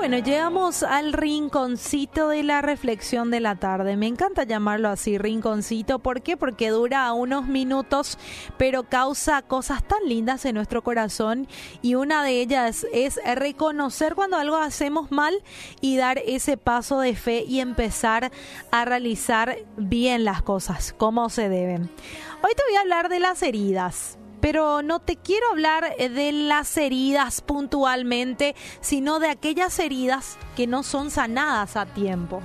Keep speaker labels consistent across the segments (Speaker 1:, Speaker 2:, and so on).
Speaker 1: Bueno, llegamos al rinconcito de la reflexión de la tarde. Me encanta llamarlo así, rinconcito. ¿Por qué? Porque dura unos minutos, pero causa cosas tan lindas en nuestro corazón. Y una de ellas es reconocer cuando algo hacemos mal y dar ese paso de fe y empezar a realizar bien las cosas, como se deben. Hoy te voy a hablar de las heridas pero no te quiero hablar eh, de las heridas puntualmente, sino de aquellas heridas que no son sanadas a tiempo.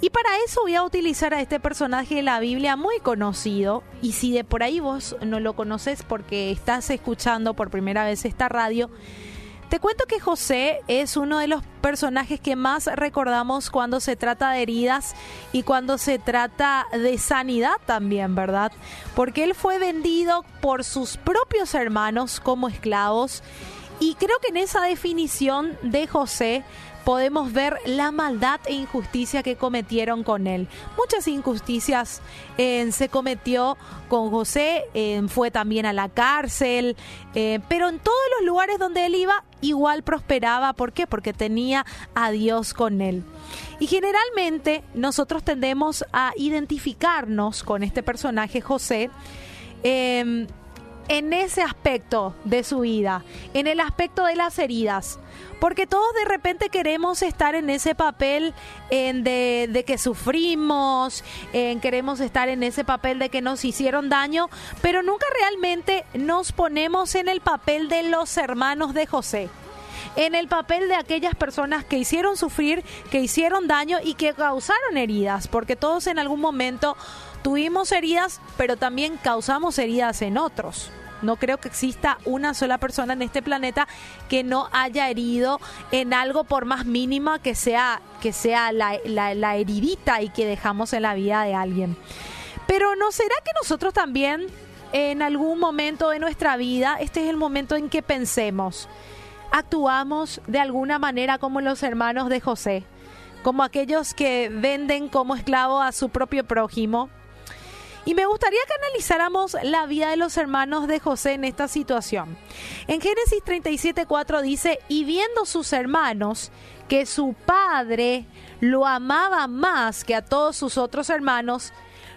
Speaker 1: Y para eso voy a utilizar a este personaje de la Biblia muy conocido. Y si de por ahí vos no lo conoces porque estás escuchando por primera vez esta radio, te cuento que José es uno de los personajes que más recordamos cuando se trata de heridas y cuando se trata de sanidad también, ¿verdad? Porque él fue vendido por sus propios hermanos como esclavos y creo que en esa definición de José podemos ver la maldad e injusticia que cometieron con él. Muchas injusticias eh, se cometió con José, eh, fue también a la cárcel, eh, pero en todos los lugares donde él iba igual prosperaba. ¿Por qué? Porque tenía a Dios con él. Y generalmente nosotros tendemos a identificarnos con este personaje José en ese aspecto de su vida, en el aspecto de las heridas. Porque todos de repente queremos estar en ese papel en de, que sufrimos, en queremos estar en ese papel de que nos hicieron daño, pero nunca realmente nos ponemos en el papel de los hermanos de José en el papel de aquellas personas que hicieron sufrir, que hicieron daño y que causaron heridas, porque todos en algún momento tuvimos heridas, pero también causamos heridas en otros. No creo que exista una sola persona en este planeta que no haya herido en algo por más mínima que sea, que sea la, la heridita y que dejamos en la vida de alguien. Pero ¿no será que nosotros también en algún momento de nuestra vida, este es el momento en que pensemos, actuamos de alguna manera como los hermanos de José, como aquellos que venden como esclavo a su propio prójimo? Y me gustaría que analizáramos la vida de los hermanos de José en esta situación. En Génesis 37:4 dice, y viendo sus hermanos que su padre lo amaba más que a todos sus otros hermanos,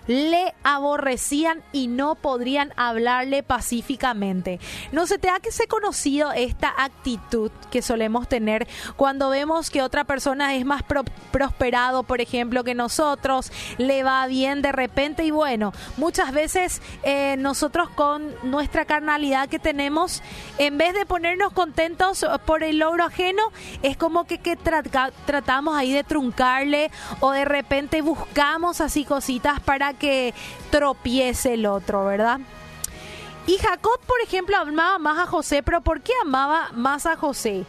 Speaker 1: le aborrecían y no podrían hablarle pacíficamente. No se te ha que se conocido esta actitud que solemos tener cuando vemos que otra persona es más prosperado, por ejemplo, que nosotros, le va bien de repente y bueno, muchas veces eh, nosotros con nuestra carnalidad que tenemos, en vez de ponernos contentos por el logro ajeno, es como que, que tratamos ahí de truncarle o de repente buscamos así cositas para que tropiece el otro, ¿verdad? Y Jacob, por ejemplo, amaba más a José, pero ¿por qué amaba más a José?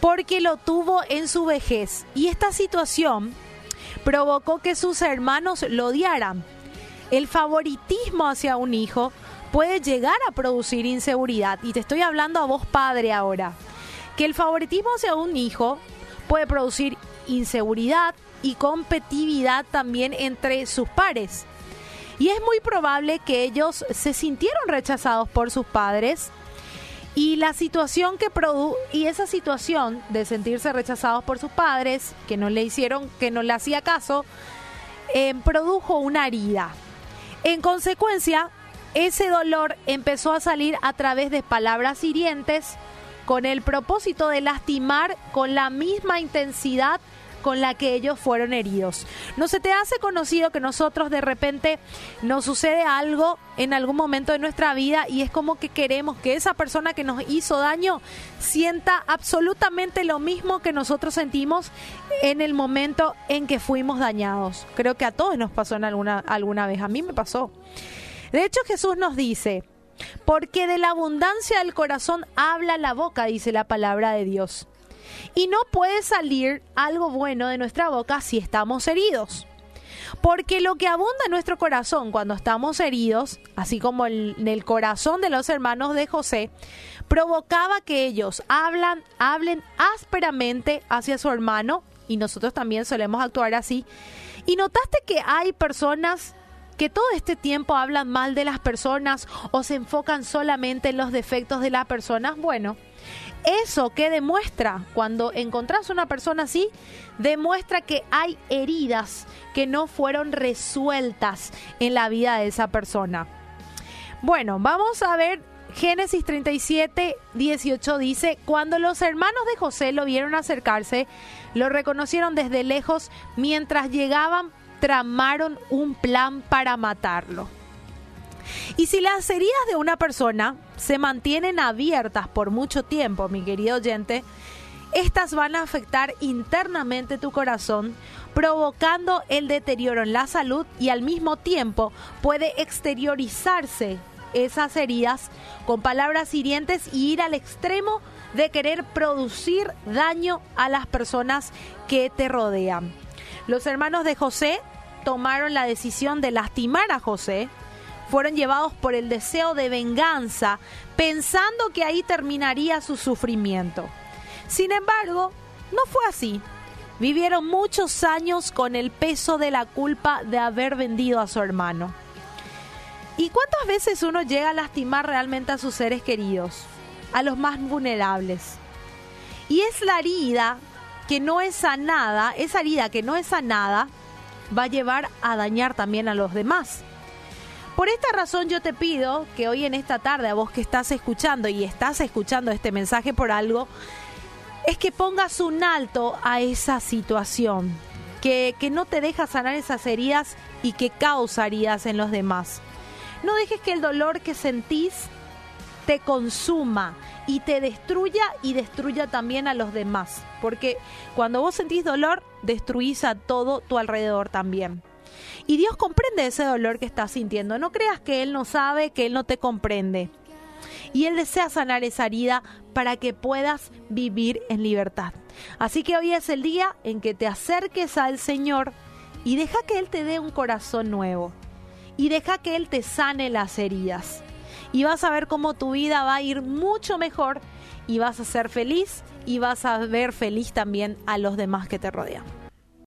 Speaker 1: Porque lo tuvo en su vejez. Y esta situación provocó que sus hermanos lo odiaran. El favoritismo hacia un hijo puede llegar a producir inseguridad. Y te estoy hablando a vos, padre, ahora. Que el favoritismo hacia un hijo puede producir inseguridad, y competitividad también entre sus pares. Y es muy probable que ellos se sintieron rechazados por sus padres y la situación que produ y esa situación de sentirse rechazados por sus padres, que no le hicieron, que no le hacía caso, eh, produjo una herida. En consecuencia, ese dolor empezó a salir a través de palabras hirientes con el propósito de lastimar con la misma intensidad con la que ellos fueron heridos. ¿No se te hace conocido que nosotros de repente nos sucede algo en algún momento de nuestra vida y es como que queremos que esa persona que nos hizo daño sienta absolutamente lo mismo que nosotros sentimos en el momento en que fuimos dañados? Creo que a todos nos pasó en alguna, alguna vez, a mí me pasó. De hecho Jesús nos dice, porque de la abundancia del corazón habla la boca, dice la palabra de Dios. Y no puede salir algo bueno de nuestra boca si estamos heridos. Porque lo que abunda en nuestro corazón cuando estamos heridos, así como en el corazón de los hermanos de José, provocaba que ellos hablan, hablen ásperamente hacia su hermano, y nosotros también solemos actuar así. Y notaste que hay personas que todo este tiempo hablan mal de las personas o se enfocan solamente en los defectos de las personas. Bueno, Eso que demuestra cuando encontrás una persona así, demuestra que hay heridas que no fueron resueltas en la vida de esa persona. Bueno, vamos a ver Génesis 37, 18 dice, cuando los hermanos de José lo vieron acercarse, lo reconocieron desde lejos, mientras llegaban tramaron un plan para matarlo. Y si las heridas de una persona se mantienen abiertas por mucho tiempo, mi querido oyente, estas van a afectar internamente tu corazón, provocando el deterioro en la salud y al mismo tiempo puede exteriorizarse esas heridas con palabras hirientes y ir al extremo de querer producir daño a las personas que te rodean. Los hermanos de José tomaron la decisión de lastimar a José, fueron llevados por el deseo de venganza, pensando que ahí terminaría su sufrimiento. Sin embargo, no fue así. Vivieron muchos años con el peso de la culpa de haber vendido a su hermano. ¿Y cuántas veces uno llega a lastimar realmente a sus seres queridos? A los más vulnerables. Y es la herida que no es sanada, esa herida que no es sanada, va a llevar a dañar también a los demás. Por esta razón yo te pido que hoy en esta tarde, a vos que estás escuchando y estás escuchando este mensaje por algo, es que pongas un alto a esa situación, que, que no te deja sanar esas heridas y que causa heridas en los demás. No dejes que el dolor que sentís te consuma y te destruya y destruya también a los demás. Porque cuando vos sentís dolor, destruís a todo tu alrededor también. Y Dios comprende ese dolor que estás sintiendo. No creas que Él no sabe, que Él no te comprende. Y Él desea sanar esa herida para que puedas vivir en libertad. Así que hoy es el día en que te acerques al Señor y deja que Él te dé un corazón nuevo. Y deja que Él te sane las heridas y vas a ver cómo tu vida va a ir mucho mejor y vas a ser feliz y vas a ver feliz también a los demás que te rodean.